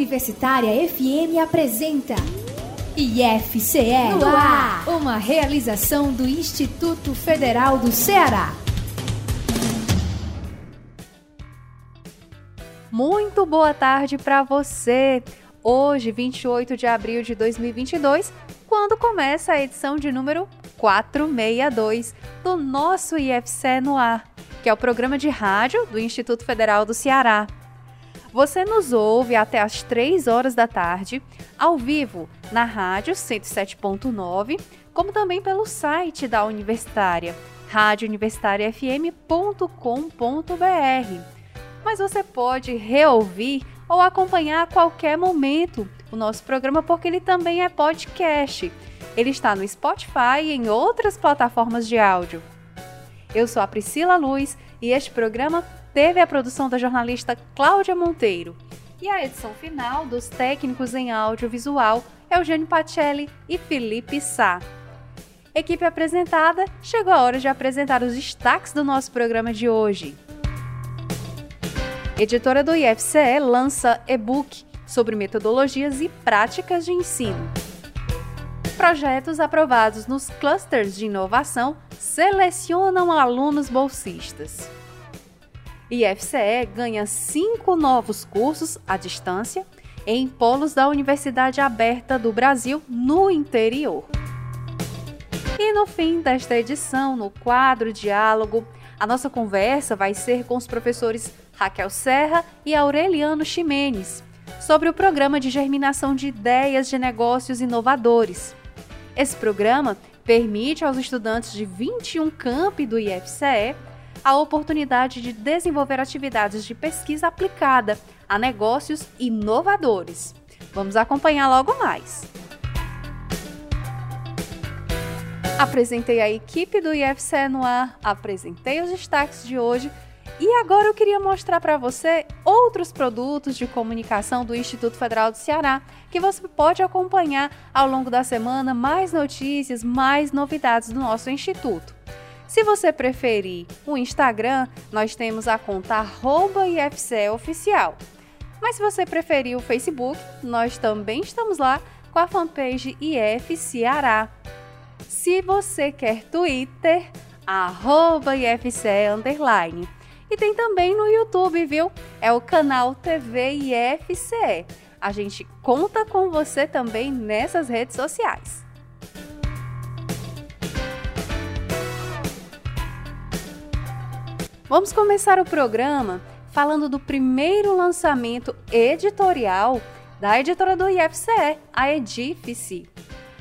Universitária FM apresenta IFCE no ar, uma realização do Instituto Federal do Ceará. Muito boa tarde para você. Hoje, 28 de abril de 2022, quando começa a edição de número 462 do nosso IFCE no ar, que é o programa de rádio do Instituto Federal do Ceará. Você nos ouve até às 3 horas da tarde, ao vivo, na rádio 107.9, como também pelo site da Universitária, radiouniversitariafm.com.br. Mas você pode reouvir ou acompanhar a qualquer momento o nosso programa, porque ele também é podcast. Ele está no Spotify e em outras plataformas de áudio. Eu sou a Priscila Luz e este programa teve a produção da jornalista Cláudia Monteiro. E a edição final dos técnicos em audiovisual Eugênio Pacelli e Felipe Sá. Equipe apresentada, chegou a hora de apresentar os destaques do nosso programa de hoje. Editora do IFCE lança e-book sobre metodologias e práticas de ensino. Projetos aprovados nos clusters de inovação selecionam alunos bolsistas. IFCE ganha cinco novos cursos à distância em polos da Universidade Aberta do Brasil no interior. E no fim desta edição, no quadro Diálogo, a nossa conversa vai ser com os professores Raquel Serra e Aureliano Ximenes sobre o programa de germinação de ideias de negócios inovadores. Esse programa permite aos estudantes de 21 campi do IFCE a oportunidade de desenvolver atividades de pesquisa aplicada a negócios inovadores. Vamos acompanhar logo mais. Apresentei a equipe do IFCE no ar, apresentei os destaques de hoje e agora eu queria mostrar para você outros produtos de comunicação do Instituto Federal do Ceará que você pode acompanhar ao longo da semana mais notícias, mais novidades do nosso instituto. Se você preferir o Instagram, nós temos a conta IFCEOficial. Mas se você preferir o Facebook, nós também estamos lá com a fanpage IF Ceará. Se você quer Twitter, arroba IFCE underline. E tem também no YouTube, viu? É o canal TV IFCE. A gente conta com você também nessas redes sociais. Vamos começar o programa falando do primeiro lançamento editorial da editora do IFCE, a Edifice.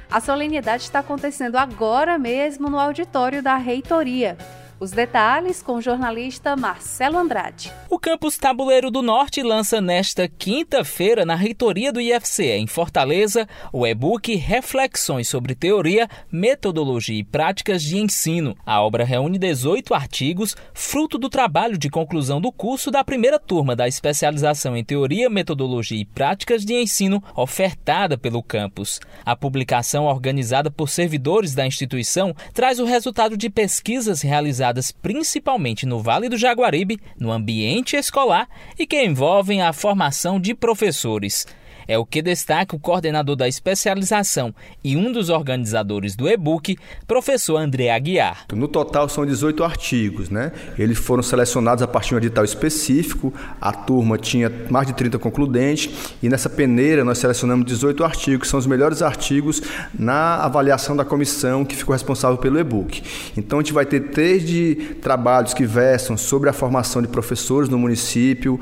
A solenidade está acontecendo agora mesmo no auditório da reitoria. Os detalhes com o jornalista Marcelo Andrade. O campus Tabuleiro do Norte lança nesta quinta-feira, na reitoria do IFCE, em Fortaleza, o e-book Reflexões sobre Teoria, Metodologia e Práticas de Ensino. A obra reúne 18 artigos, fruto do trabalho de conclusão do curso da primeira turma da especialização em Teoria, Metodologia e Práticas de Ensino, ofertada pelo campus. A publicação, organizada por servidores da instituição, traz o resultado de pesquisas realizadas realizadas principalmente no Vale do Jaguaribe, no ambiente escolar e que envolvem a formação de professores. É o que destaca o coordenador da especialização e um dos organizadores do e-book, professor André Aguiar. No total são 18 artigos, né? Eles foram selecionados a partir de um edital específico, a turma tinha mais de 30 concludentes e nessa peneira nós selecionamos 18 artigos, que são os melhores artigos na avaliação da comissão que ficou responsável pelo e-book. Então a gente vai ter desde trabalhos que versam sobre a formação de professores no município,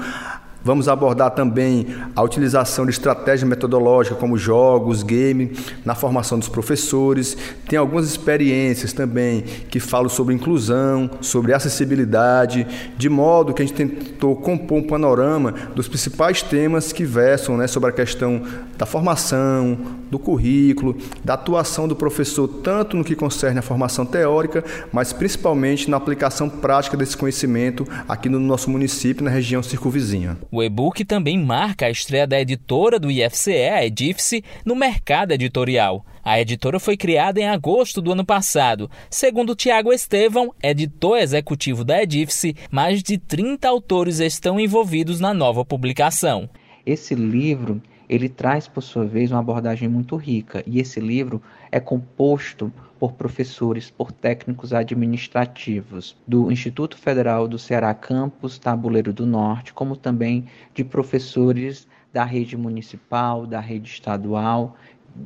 Vamos abordar também a utilização de estratégia metodológica como jogos, game, na formação dos professores. Tem algumas experiências também que falam sobre inclusão, sobre acessibilidade, de modo que a gente tentou compor um panorama dos principais temas que versam né, sobre a questão da formação, do currículo, da atuação do professor, tanto no que concerne a formação teórica, mas principalmente na aplicação prática desse conhecimento aqui no nosso município, na região circunvizinha. O e-book também marca a estreia da editora do IFCE, a Edifice, no mercado editorial. A editora foi criada em agosto do ano passado. Segundo Tiago Estevão, editor executivo da Edifice, mais de 30 autores estão envolvidos na nova publicação. Esse livro ele traz, por sua vez, uma abordagem muito rica, e esse livro é composto por professores, por técnicos administrativos do Instituto Federal do Ceará Campus Tabuleiro do Norte, como também de professores da rede municipal, da rede estadual,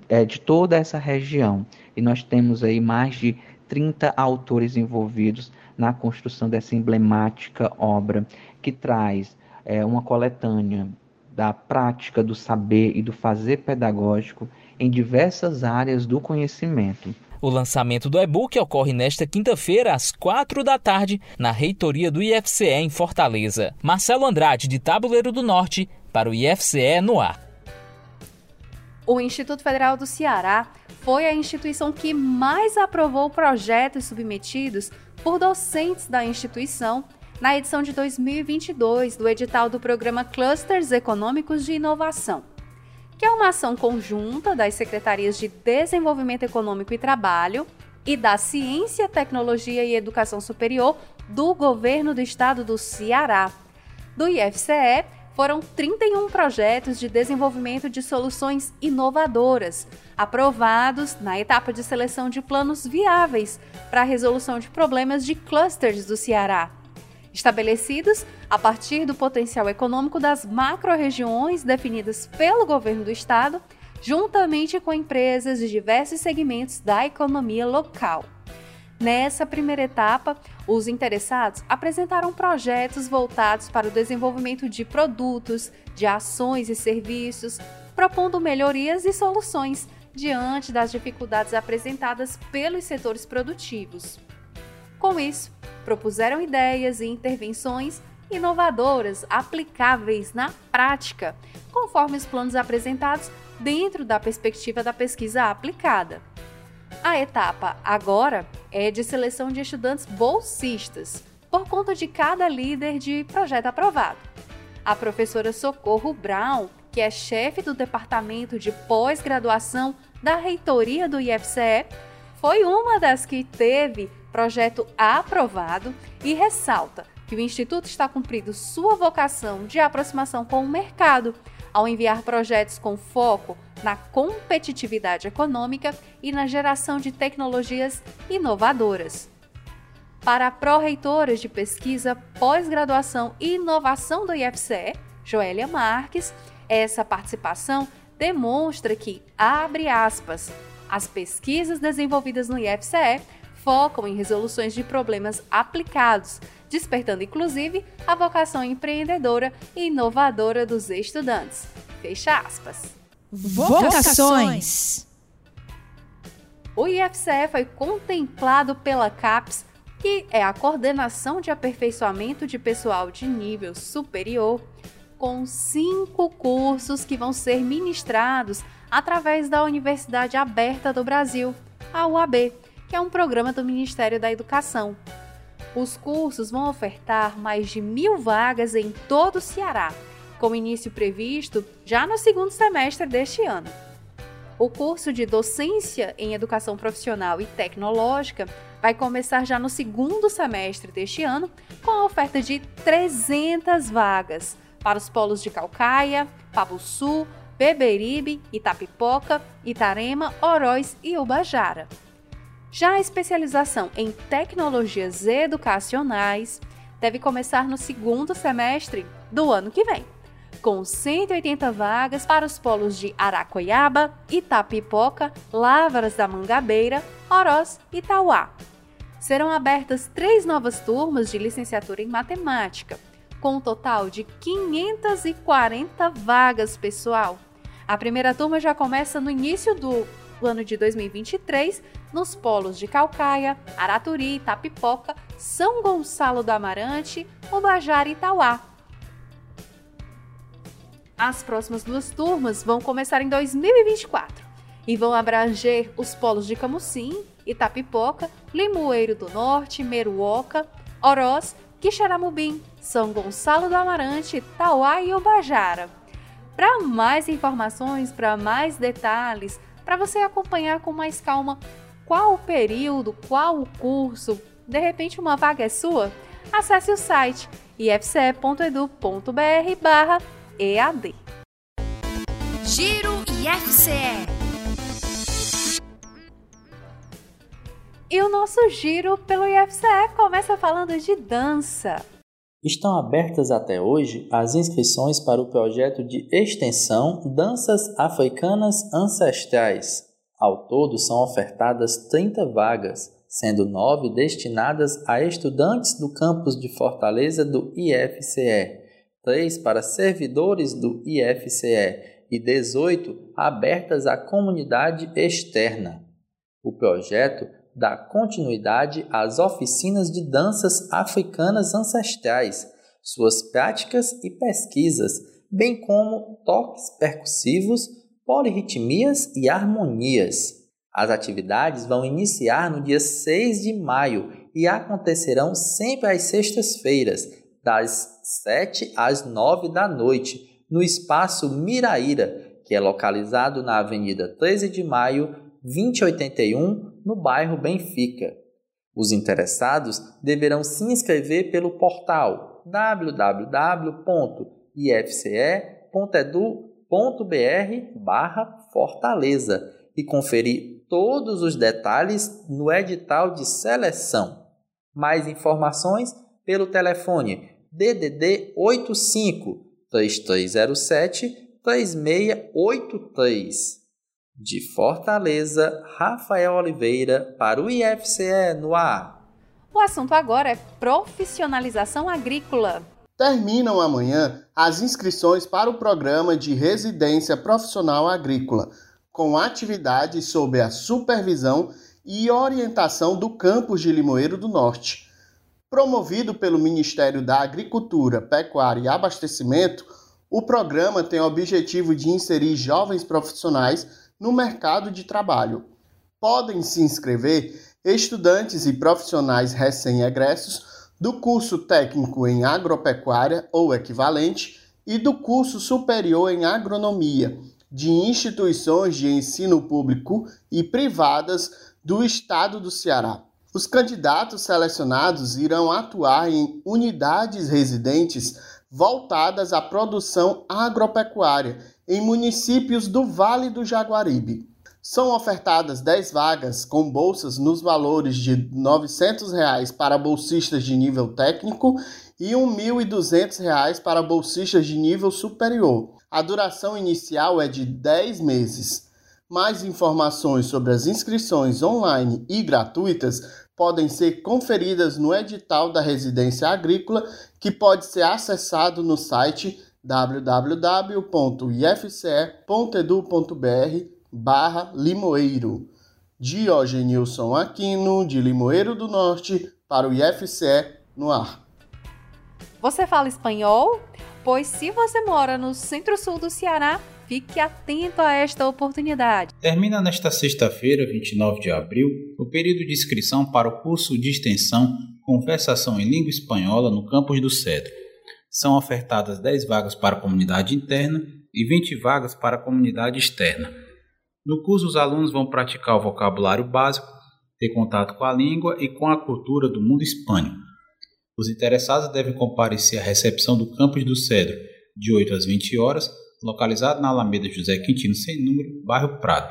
é, de toda essa região. E nós temos aí mais de 30 autores envolvidos na construção dessa emblemática obra, que traz é, uma coletânea da prática do saber e do fazer pedagógico em diversas áreas do conhecimento. O lançamento do e-book ocorre nesta quinta-feira, às quatro da tarde, na reitoria do IFCE em Fortaleza. Marcelo Andrade, de Tabuleiro do Norte, para o IFCE no ar. O Instituto Federal do Ceará foi a instituição que mais aprovou projetos submetidos por docentes da instituição na edição de 2022 do edital do programa Clusters Econômicos de Inovação, que é uma ação conjunta das Secretarias de Desenvolvimento Econômico e Trabalho e da Ciência, Tecnologia e Educação Superior do Governo do Estado do Ceará, do IFCE foram 31 projetos de desenvolvimento de soluções inovadoras, aprovados na etapa de seleção de planos viáveis para a resolução de problemas de clusters do Ceará estabelecidos a partir do potencial econômico das macro-regiões definidas pelo governo do estado, juntamente com empresas de diversos segmentos da economia local. Nessa primeira etapa, os interessados apresentaram projetos voltados para o desenvolvimento de produtos, de ações e serviços, propondo melhorias e soluções diante das dificuldades apresentadas pelos setores produtivos. Com isso, propuseram ideias e intervenções inovadoras aplicáveis na prática, conforme os planos apresentados dentro da perspectiva da pesquisa aplicada. A etapa agora é de seleção de estudantes bolsistas, por conta de cada líder de projeto aprovado. A professora Socorro Brown, que é chefe do departamento de pós-graduação da reitoria do IFCE, foi uma das que teve projeto aprovado e ressalta que o Instituto está cumprindo sua vocação de aproximação com o mercado ao enviar projetos com foco na competitividade econômica e na geração de tecnologias inovadoras. Para pró-reitoras de pesquisa, pós-graduação e inovação do IFCE, Joélia Marques, essa participação demonstra que, abre aspas, as pesquisas desenvolvidas no IFCE focam em resoluções de problemas aplicados, despertando inclusive a vocação empreendedora e inovadora dos estudantes. Fecha aspas. Vocações. O IFCE foi contemplado pela CAPES, que é a Coordenação de Aperfeiçoamento de Pessoal de Nível Superior, com cinco cursos que vão ser ministrados através da Universidade Aberta do Brasil, a UAB, que é um programa do Ministério da Educação. Os cursos vão ofertar mais de mil vagas em todo o Ceará, com início previsto já no segundo semestre deste ano. O curso de Docência em Educação Profissional e Tecnológica vai começar já no segundo semestre deste ano, com a oferta de 300 vagas para os polos de Calcaia, Pabuçu, Beberibe, Itapipoca, Itarema, Oroz e Ubajara. Já a especialização em tecnologias educacionais deve começar no segundo semestre do ano que vem, com 180 vagas para os polos de Aracoiaba, Itapipoca, Lavras da Mangabeira, Oroz e Tauá. Serão abertas três novas turmas de licenciatura em matemática, com um total de 540 vagas pessoal. A primeira turma já começa no início do ano de 2023 nos polos de Calcaia, Araturi, Tapipoca, São Gonçalo do Amarante, Ubajara e Itauá. As próximas duas turmas vão começar em 2024 e vão abranger os polos de Camucim, Itapipoca, Limoeiro do Norte, Meruoca, Oroz, Quixaramubim, São Gonçalo do Amarante, Tauá e Ubajara. Para mais informações, para mais detalhes, para você acompanhar com mais calma qual o período, qual o curso, de repente uma vaga é sua, acesse o site ifce.edu.br/ead. Giro IFCE. E o nosso giro pelo IFCE começa falando de dança. Estão abertas até hoje as inscrições para o projeto de extensão Danças Africanas Ancestrais. Ao todo são ofertadas 30 vagas, sendo nove destinadas a estudantes do campus de Fortaleza do IFCE, três para servidores do IFCE e 18 abertas à comunidade externa. O projeto dá continuidade às oficinas de danças africanas ancestrais, suas práticas e pesquisas, bem como toques percussivos, polirritmias e harmonias. As atividades vão iniciar no dia 6 de maio e acontecerão sempre às sextas-feiras, das 7 às 9 da noite, no espaço Miraíra, que é localizado na Avenida 13 de Maio, 2081, no bairro Benfica. Os interessados deverão se inscrever pelo portal www.ifce.edu.br/fortaleza e conferir todos os detalhes no edital de seleção. Mais informações pelo telefone DDD 85 3307 3683. De Fortaleza, Rafael Oliveira para o IFCE no ar. O assunto agora é profissionalização agrícola. Terminam amanhã as inscrições para o programa de residência profissional agrícola, com atividades sob a supervisão e orientação do campus de Limoeiro do Norte. Promovido pelo Ministério da Agricultura, Pecuária e Abastecimento, o programa tem o objetivo de inserir jovens profissionais no mercado de trabalho. Podem se inscrever estudantes e profissionais recém-egressos do curso técnico em agropecuária ou equivalente e do curso superior em agronomia de instituições de ensino público e privadas do estado do Ceará. Os candidatos selecionados irão atuar em unidades residentes voltadas à produção agropecuária em municípios do Vale do Jaguaribe. São ofertadas 10 vagas com bolsas nos valores de 900 reais para bolsistas de nível técnico e R$ 1.200 para bolsistas de nível superior. A duração inicial é de 10 meses. Mais informações sobre as inscrições online e gratuitas podem ser conferidas no edital da residência agrícola, que pode ser acessado no site www.ifce.edu.br barra Limoeiro. Diogenilson Aquino, de Limoeiro do Norte, para o IFCE no ar. Você fala espanhol? Pois se você mora no centro-sul do Ceará, Fique atento a esta oportunidade. Termina nesta sexta-feira, 29 de abril, o período de inscrição para o curso de extensão Conversação em Língua Espanhola no campus do Cedro. São ofertadas 10 vagas para a comunidade interna e 20 vagas para a comunidade externa. No curso, os alunos vão praticar o vocabulário básico, ter contato com a língua e com a cultura do mundo hispânico. Os interessados devem comparecer à recepção do campus do Cedro, de 8 às 20 horas, localizado na Alameda José Quintino sem número, bairro Prado.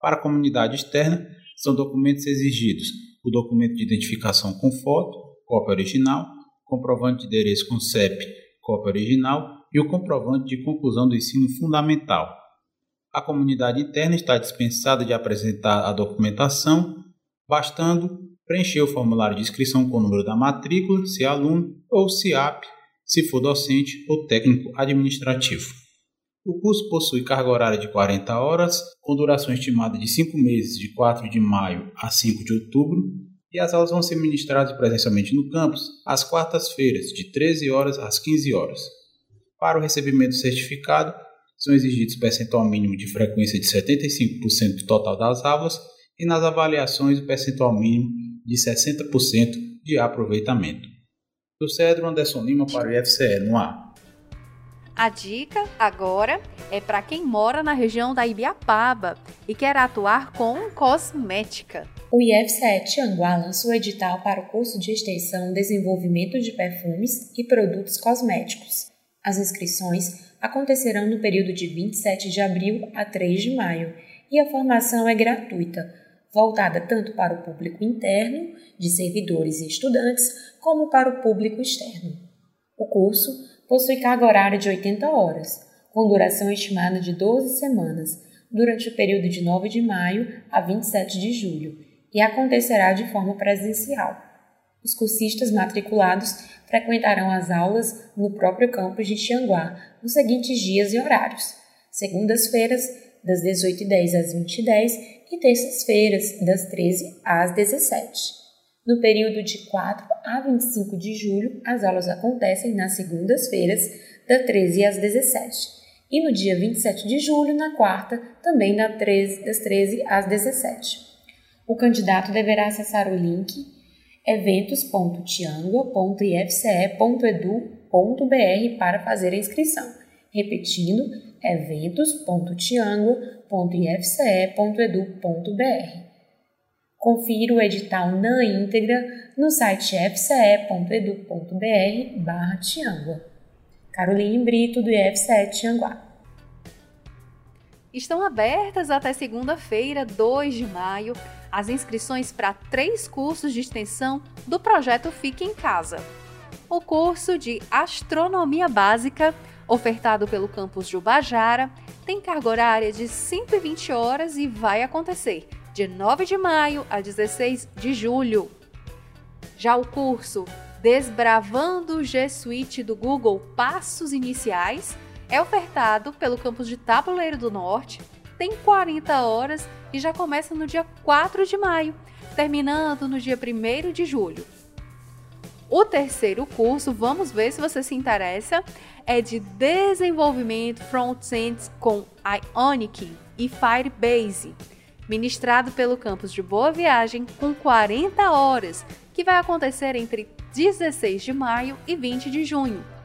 Para a comunidade externa, são documentos exigidos: o documento de identificação com foto, cópia original, comprovante de endereço com CEP, cópia original e o comprovante de conclusão do ensino fundamental. A comunidade interna está dispensada de apresentar a documentação, bastando preencher o formulário de inscrição com o número da matrícula, se é aluno, ou CIAP, se for docente ou técnico administrativo. O curso possui carga horária de 40 horas, com duração estimada de 5 meses, de 4 de maio a 5 de outubro, e as aulas vão ser ministradas presencialmente no campus às quartas-feiras, de 13 horas às 15 horas. Para o recebimento do certificado, são exigidos percentual mínimo de frequência de 75% do total das aulas e nas avaliações o percentual mínimo de 60% de aproveitamento. Do Cedro Anderson Lima para o IFCE no ar. A dica agora é para quem mora na região da Ibiapaba e quer atuar com cosmética. O IF7 Tianguá lançou edital para o curso de extensão Desenvolvimento de Perfumes e Produtos Cosméticos. As inscrições acontecerão no período de 27 de abril a 3 de maio e a formação é gratuita, voltada tanto para o público interno, de servidores e estudantes, como para o público externo. O curso possui carga horária de 80 horas, com duração estimada de 12 semanas, durante o período de 9 de maio a 27 de julho, e acontecerá de forma presencial. Os cursistas matriculados frequentarão as aulas no próprio campus de Tianguá nos seguintes dias e horários: segundas-feiras, das 18h10 às 20h10 e terças-feiras, das 13 às 17 No período de 4 a 25 de julho, as aulas acontecem nas segundas-feiras, das 13 às 17 e no dia 27 de julho, na quarta, também das 13 às 17. O candidato deverá acessar o link eventos.tiangua.ifce.edu.br para fazer a inscrição. Repetindo, eventos.tiangua.ifce.edu.br. Confira o edital na íntegra no site fce.edu.br barra. Caroline Brito, do IF7 Tianguá. Estão abertas até segunda-feira, 2 de maio, as inscrições para três cursos de extensão do projeto Fique em Casa. O curso de Astronomia Básica, ofertado pelo campus de Ubajara, tem carga horária de 120 horas e vai acontecer de 9 de maio a 16 de julho. Já o curso Desbravando o G Suite do Google Passos Iniciais é ofertado pelo campus de Tabuleiro do Norte, tem 40 horas e já começa no dia 4 de maio, terminando no dia 1 de julho. O terceiro curso, vamos ver se você se interessa, é de desenvolvimento front-end com Ionic e Firebase, ministrado pelo campus de Boa Viagem com 40 horas, que vai acontecer entre 16 de maio e 20 de junho.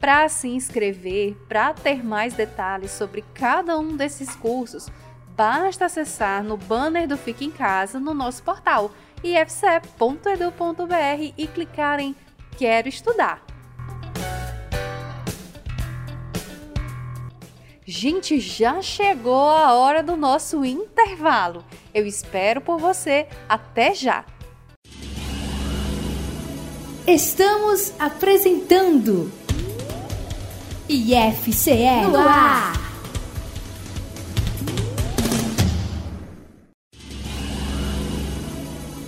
Para se inscrever, para ter mais detalhes sobre cada um desses cursos, basta acessar no banner do Fique em Casa no nosso portal ifce.edu.br e clicar em Quero Estudar. Gente, já chegou a hora do nosso intervalo. Eu espero por você. Até já! Estamos apresentando IFCE no ar.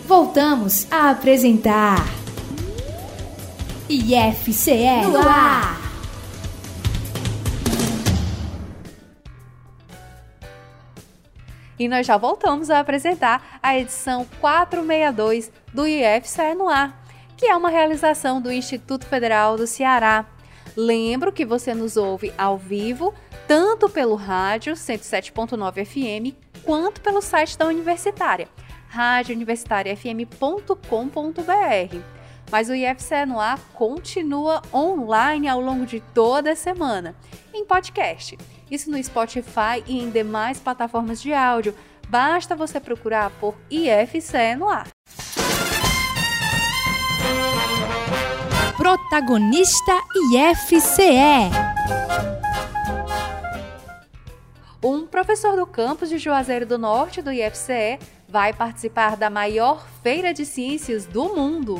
Voltamos a apresentar IFCE no ar. E nós já voltamos a apresentar a edição 462 do IFCE no ar que é uma realização do Instituto Federal do Ceará. Lembro que você nos ouve ao vivo, tanto pelo rádio 107.9 FM, quanto pelo site da Universitária, radiouniversitariafm.com.br. Mas o IFCE no ar continua online ao longo de toda a semana, em podcast. Isso no Spotify e em demais plataformas de áudio. Basta você procurar por IFCE no ar. Protagonista IFCE. Um professor do campus de Juazeiro do Norte do IFCE vai participar da maior feira de ciências do mundo.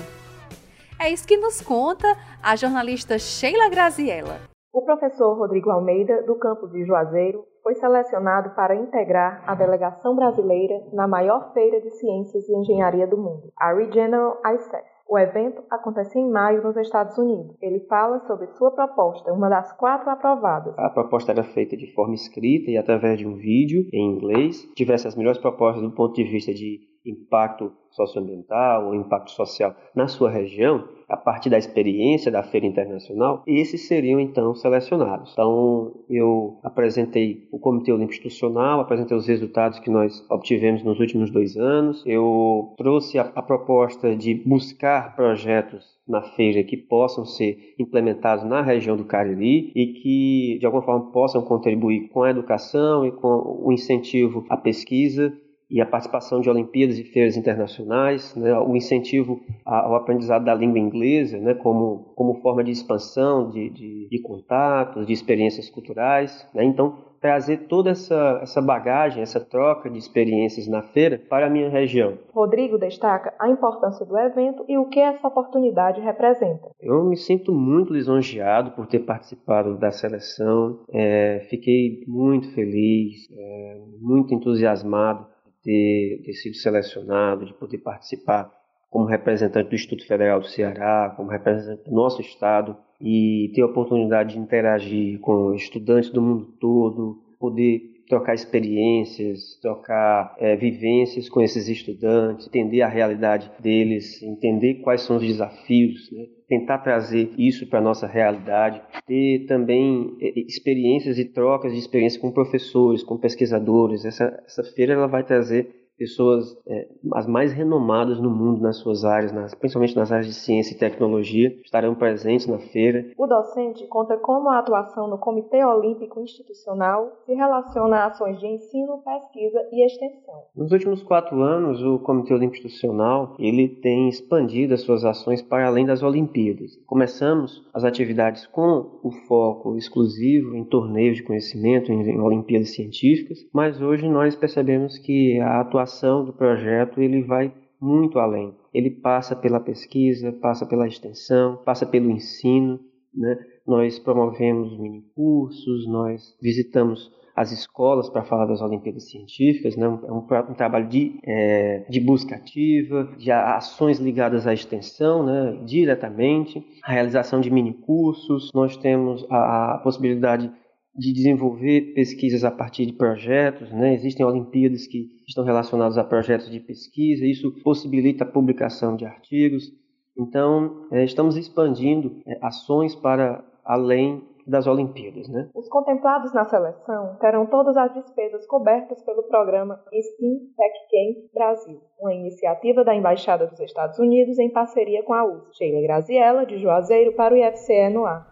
É isso que nos conta a jornalista Sheila Graziella. O professor Rodrigo Almeida, do campus de Juazeiro, foi selecionado para integrar a delegação brasileira na maior feira de ciências e engenharia do mundo, a Regional ICEF. O evento acontece em maio nos Estados Unidos. Ele fala sobre sua proposta, uma das quatro aprovadas. A proposta era feita de forma escrita e através de um vídeo em inglês. Tivesse as melhores propostas do ponto de vista de impacto socioambiental ou impacto social na sua região, a partir da experiência da feira internacional, esses seriam então selecionados. Então, eu apresentei o Comitê Olímpico Institucional, apresentei os resultados que nós obtivemos nos últimos dois anos, eu trouxe a, a proposta de buscar projetos na feira que possam ser implementados na região do Cariri e que de alguma forma possam contribuir com a educação e com o incentivo à pesquisa e a participação de Olimpíadas e feiras internacionais, né, o incentivo ao aprendizado da língua inglesa né, como, como forma de expansão de, de, de contatos, de experiências culturais. Né, então, trazer toda essa, essa bagagem, essa troca de experiências na feira para a minha região. Rodrigo destaca a importância do evento e o que essa oportunidade representa. Eu me sinto muito lisonjeado por ter participado da seleção, é, fiquei muito feliz, é, muito entusiasmado ter, ter sido selecionado, de poder participar como representante do Instituto Federal do Ceará, como representante do nosso estado e ter a oportunidade de interagir com estudantes do mundo todo, poder trocar experiências, trocar é, vivências com esses estudantes, entender a realidade deles, entender quais são os desafios, né? tentar trazer isso para a nossa realidade, ter também é, experiências e trocas de experiência com professores, com pesquisadores. Essa, essa feira ela vai trazer pessoas é, as mais renomadas no mundo nas suas áreas, nas, principalmente nas áreas de ciência e tecnologia, estarão presentes na feira. O docente conta como a atuação no Comitê Olímpico Institucional se relaciona a ações de ensino, pesquisa e extensão. Nos últimos quatro anos, o Comitê Olímpico Institucional ele tem expandido as suas ações para além das Olimpíadas. Começamos as atividades com o foco exclusivo em torneios de conhecimento, em, em Olimpíadas científicas, mas hoje nós percebemos que a atuação atuação do projeto ele vai muito além. Ele passa pela pesquisa, passa pela extensão, passa pelo ensino. Né? Nós promovemos minicursos, nós visitamos as escolas para falar das Olimpíadas Científicas, né? é um, um, trabalho de, é, de busca ativa, de ações ligadas à extensão, né? diretamente, a realização de minicursos, nós temos a, a possibilidade de desenvolver pesquisas a partir de projetos, né? Existem Olimpíadas que estão relacionadas a projetos de pesquisa, isso possibilita a publicação de artigos. Então, é, estamos expandindo é, ações para além das Olimpíadas. Né? Os contemplados na seleção terão todas as despesas cobertas pelo programa STEAM Tech Camp Brasil, uma iniciativa da Embaixada dos Estados Unidos em parceria com a USP. Sheila Graziella, de Juazeiro, para o IFCE no ar.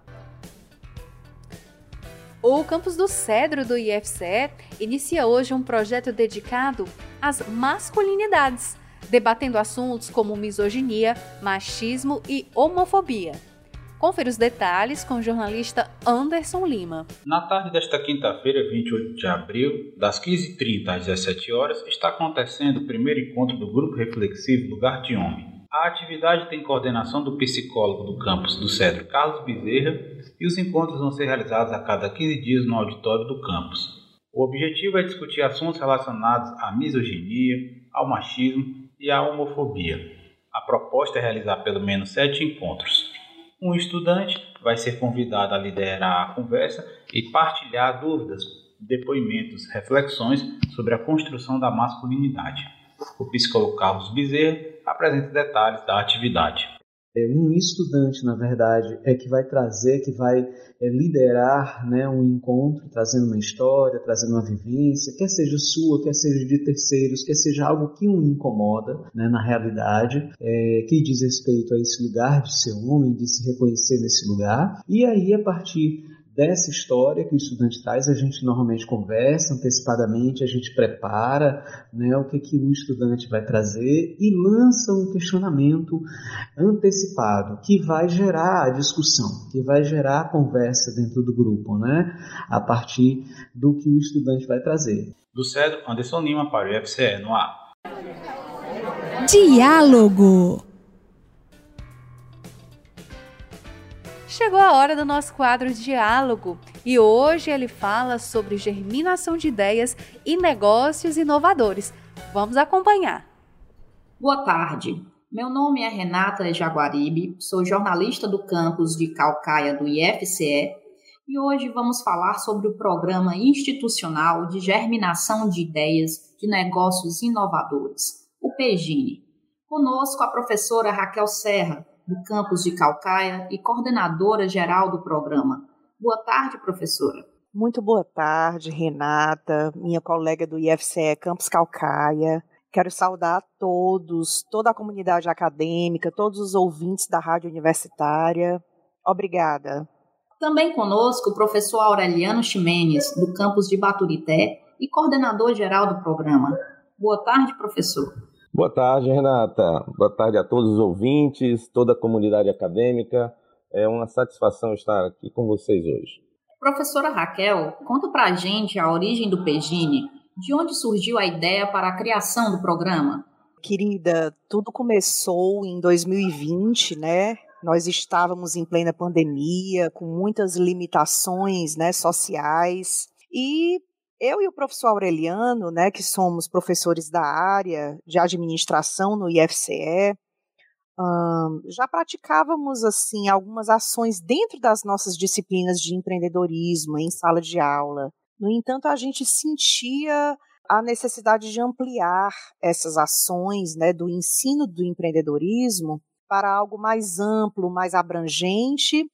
O campus do Cedro do IFCE inicia hoje um projeto dedicado às masculinidades, debatendo assuntos como misoginia, machismo e homofobia. Confira os detalhes com o jornalista Anderson Lima. Na tarde desta quinta-feira, 28 de abril, das 15h30 às 17 horas, está acontecendo o primeiro encontro do Grupo Reflexivo Lugar de Homem, a atividade tem coordenação do psicólogo do campus do Cedro, Carlos Bezerra, e os encontros vão ser realizados a cada 15 dias no auditório do campus. O objetivo é discutir assuntos relacionados à misoginia, ao machismo e à homofobia. A proposta é realizar pelo menos sete encontros. Um estudante vai ser convidado a liderar a conversa e partilhar dúvidas, depoimentos, reflexões sobre a construção da masculinidade. O psicólogo Carlos Bezerra apresenta detalhes da atividade. É um estudante, na verdade, é que vai trazer, que vai é, liderar né, um encontro, trazendo uma história, trazendo uma vivência, quer seja sua, quer seja de terceiros, quer seja algo que o incomoda né, na realidade, é, que diz respeito a esse lugar de ser homem, de se reconhecer nesse lugar. E aí, a partir dessa história que o estudante traz, a gente normalmente conversa antecipadamente, a gente prepara né, o que, que o estudante vai trazer e lança um questionamento antecipado que vai gerar a discussão, que vai gerar a conversa dentro do grupo, né, a partir do que o estudante vai trazer. Do Cedro, Anderson Lima para o UFCE no ar. Diálogo Chegou a hora do nosso quadro Diálogo e hoje ele fala sobre germinação de ideias e negócios inovadores. Vamos acompanhar. Boa tarde. Meu nome é Renata Jaguaribe, sou jornalista do campus de Calcaia do IFCE e hoje vamos falar sobre o Programa Institucional de Germinação de Ideias de Negócios Inovadores, o PEGINE. Conosco a professora Raquel Serra, do campus de Calcaia e coordenadora geral do programa. Boa tarde, professora. Muito boa tarde, Renata, minha colega do IFCE Campus Calcaia. Quero saudar todos, toda a comunidade acadêmica, todos os ouvintes da Rádio Universitária. Obrigada. Também conosco o professor Aureliano Ximenes, do campus de Baturité e coordenador geral do programa. Boa tarde, professor. Boa tarde, Renata. Boa tarde a todos os ouvintes, toda a comunidade acadêmica. É uma satisfação estar aqui com vocês hoje. Professora Raquel, conta pra gente a origem do Pegine, de onde surgiu a ideia para a criação do programa? Querida, tudo começou em 2020, né? Nós estávamos em plena pandemia, com muitas limitações né, sociais, e eu e o professor Aureliano, né, que somos professores da área de administração no IFCE, um, já praticávamos assim algumas ações dentro das nossas disciplinas de empreendedorismo em sala de aula. No entanto, a gente sentia a necessidade de ampliar essas ações né, do ensino do empreendedorismo para algo mais amplo, mais abrangente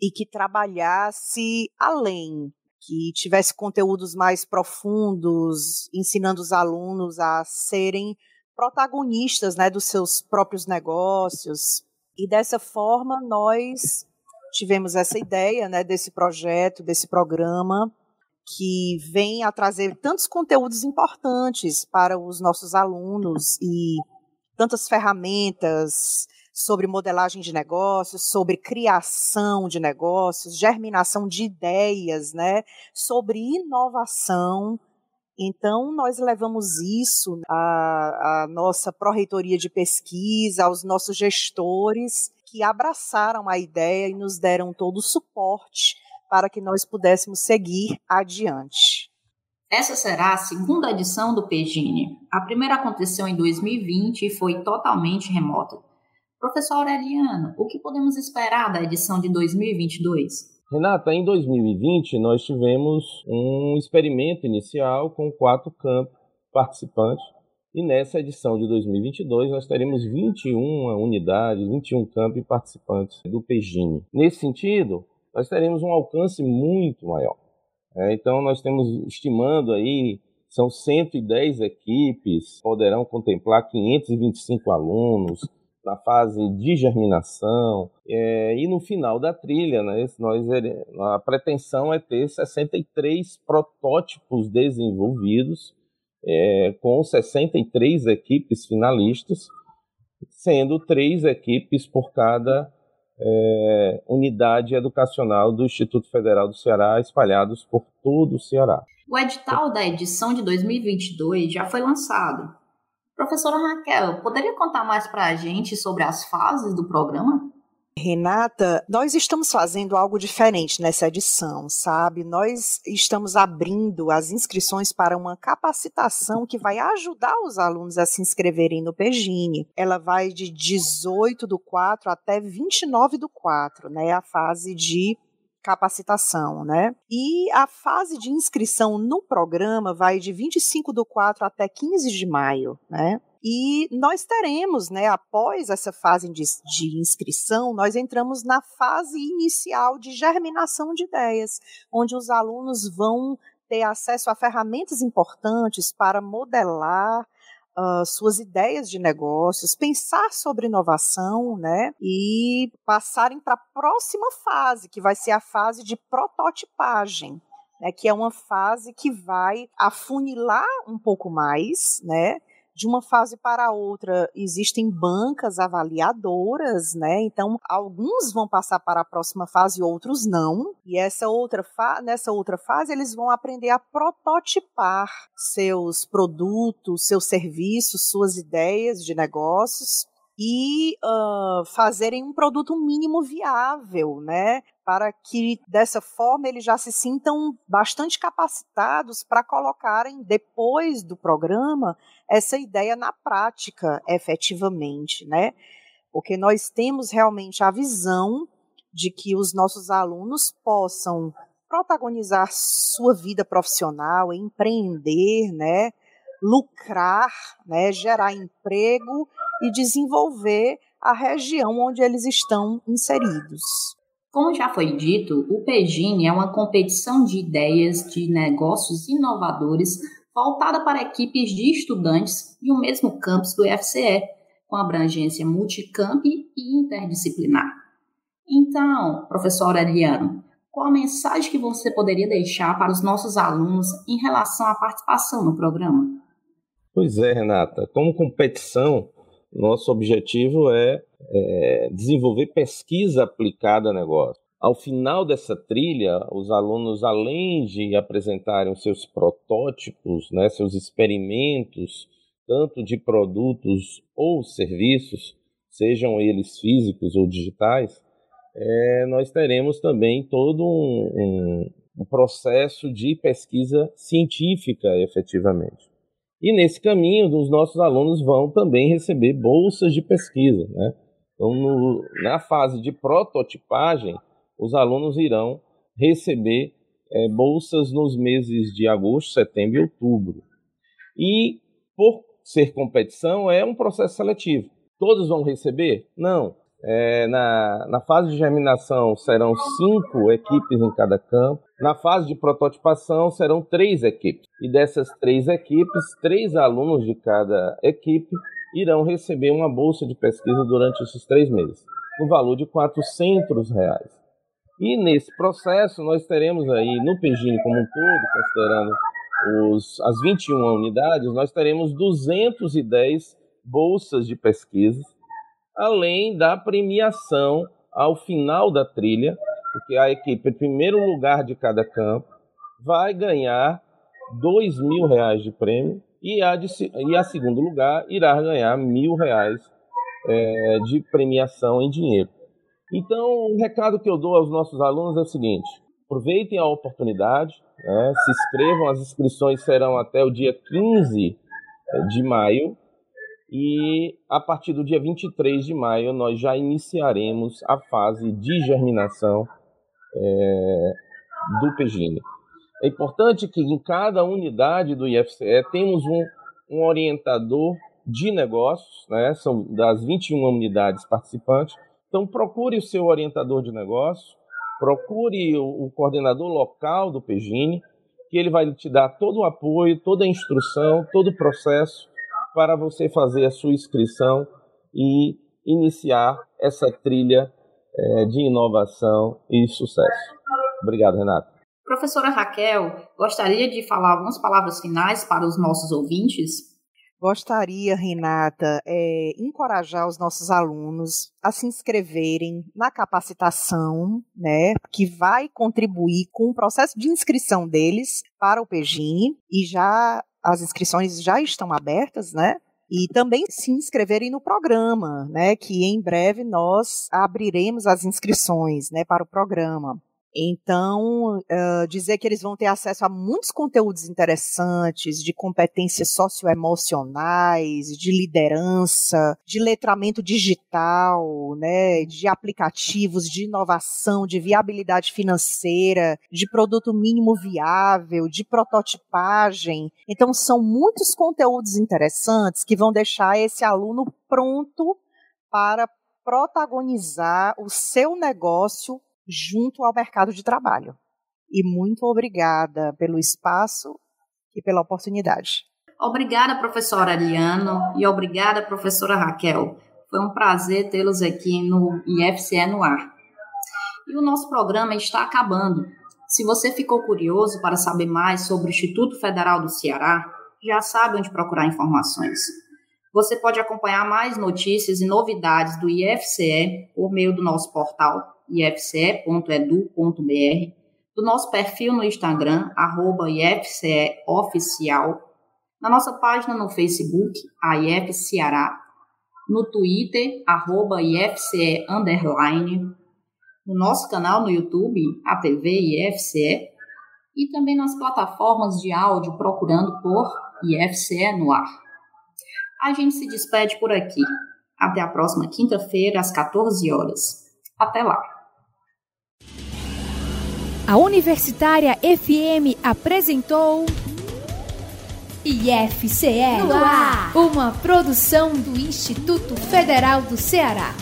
e que trabalhasse além, que tivesse conteúdos mais profundos, ensinando os alunos a serem protagonistas né, dos seus próprios negócios. E dessa forma nós tivemos essa ideia né, desse projeto, desse programa, que vem a trazer tantos conteúdos importantes para os nossos alunos e tantas ferramentas sobre modelagem de negócios, sobre criação de negócios, germinação de ideias, né, sobre inovação então, nós levamos isso à, à nossa pró-reitoria de pesquisa, aos nossos gestores, que abraçaram a ideia e nos deram todo o suporte para que nós pudéssemos seguir adiante. Essa será a segunda edição do PGINE. A primeira aconteceu em 2020 e foi totalmente remota. Professor Aureliano, o que podemos esperar da edição de 2022? Renata, em 2020 nós tivemos um experimento inicial com quatro campos participantes e nessa edição de 2022 nós teremos 21 unidades, 21 campos participantes do PEGINE. Nesse sentido, nós teremos um alcance muito maior. É, então nós temos estimando aí são 110 equipes, poderão contemplar 525 alunos, na fase de germinação, é, e no final da trilha, né, nós, a pretensão é ter 63 protótipos desenvolvidos, é, com 63 equipes finalistas, sendo três equipes por cada é, unidade educacional do Instituto Federal do Ceará, espalhados por todo o Ceará. O edital da edição de 2022 já foi lançado Professora Raquel, poderia contar mais para a gente sobre as fases do programa? Renata, nós estamos fazendo algo diferente nessa edição, sabe? Nós estamos abrindo as inscrições para uma capacitação que vai ajudar os alunos a se inscreverem no PEGINE. Ela vai de 18 do 4 até 29 do 4, né? A fase de capacitação, né? E a fase de inscrição no programa vai de 25 do 4 até 15 de maio, né? E nós teremos, né, após essa fase de, de, inscrição, nós entramos na fase inicial de germinação de ideias, onde os alunos vão ter acesso a ferramentas importantes para modelar uh, suas ideias de negócios, pensar sobre inovação, né? E passarem para a próxima fase, que vai ser a fase de prototipagem. Né, que é uma fase que vai afunilar um pouco mais, né? De uma fase para outra existem bancas avaliadoras, né? Então, alguns vão passar para a próxima fase, outros não. E essa outra nessa outra fase, eles vão aprender a prototipar seus produtos, seus serviços, suas ideias de negócios e uh, fazerem um produto mínimo viável, né? Para que dessa forma eles já se sintam bastante capacitados para colocarem depois do programa essa ideia na prática, efetivamente, né? Porque nós temos realmente a visão de que os nossos alunos possam protagonizar sua vida profissional, empreender, né? lucrar, né? gerar emprego e desenvolver a região onde eles estão inseridos. Como já foi dito, o PEGINE é uma competição de ideias de negócios inovadores voltada para equipes de estudantes e o mesmo campus do IFCE, com abrangência multicamp e interdisciplinar. Então, professor Eliano, qual a mensagem que você poderia deixar para os nossos alunos em relação à participação no programa? Pois é, Renata. Como competição, nosso objetivo é, é desenvolver pesquisa aplicada a negócio. Ao final dessa trilha, os alunos, além de apresentarem os seus protótipos, né, seus experimentos, tanto de produtos ou serviços, sejam eles físicos ou digitais, é, nós teremos também todo um, um, um processo de pesquisa científica, efetivamente. E nesse caminho, os nossos alunos vão também receber bolsas de pesquisa. Né? Então, no, na fase de prototipagem, os alunos irão receber é, bolsas nos meses de agosto, setembro e outubro. E, por ser competição, é um processo seletivo. Todos vão receber? Não. É, na, na fase de germinação serão cinco equipes em cada campo. Na fase de prototipação serão três equipes. E dessas três equipes, três alunos de cada equipe irão receber uma bolsa de pesquisa durante esses três meses, no valor de 400 reais. E nesse processo nós teremos aí, no Pegine como um todo, considerando os, as 21 unidades, nós teremos 210 bolsas de pesquisa, além da premiação ao final da trilha, porque a equipe, primeiro lugar de cada campo, vai ganhar dois mil reais de prêmio e a, de, e a segundo lugar irá ganhar mil reais é, de premiação em dinheiro. Então, o recado que eu dou aos nossos alunos é o seguinte: aproveitem a oportunidade, né, se inscrevam, as inscrições serão até o dia 15 de maio, e a partir do dia 23 de maio nós já iniciaremos a fase de germinação é, do pegine. É importante que em cada unidade do IFCE temos um, um orientador de negócios, né? são das 21 unidades participantes. Então procure o seu orientador de negócios, procure o, o coordenador local do Pegine, que ele vai te dar todo o apoio, toda a instrução, todo o processo para você fazer a sua inscrição e iniciar essa trilha é, de inovação e sucesso. Obrigado, Renato. Professora Raquel, gostaria de falar algumas palavras finais para os nossos ouvintes? Gostaria, Renata, é, encorajar os nossos alunos a se inscreverem na capacitação, né, que vai contribuir com o processo de inscrição deles para o PEGINE e já as inscrições já estão abertas, né? E também se inscreverem no programa, né? Que em breve nós abriremos as inscrições, né, para o programa. Então, uh, dizer que eles vão ter acesso a muitos conteúdos interessantes de competências socioemocionais, de liderança, de letramento digital, né, de aplicativos, de inovação, de viabilidade financeira, de produto mínimo viável, de prototipagem. Então, são muitos conteúdos interessantes que vão deixar esse aluno pronto para protagonizar o seu negócio junto ao mercado de trabalho. E muito obrigada pelo espaço e pela oportunidade. Obrigada, professora Ariano, e obrigada, professora Raquel. Foi um prazer tê-los aqui no IFCE no ar. E o nosso programa está acabando. Se você ficou curioso para saber mais sobre o Instituto Federal do Ceará, já sabe onde procurar informações. Você pode acompanhar mais notícias e novidades do IFCE por meio do nosso portal ifce.edu.br, do nosso perfil no Instagram, arroba ifceoficial, na nossa página no Facebook, a IF Ceará, no Twitter, arroba IFCE underline, no nosso canal no YouTube, a TV IFCE, e também nas plataformas de áudio procurando por IFCE no ar. A gente se despede por aqui. Até a próxima quinta-feira, às 14 horas. Até lá! A Universitária FM apresentou IFCE uma produção do Instituto Federal do Ceará.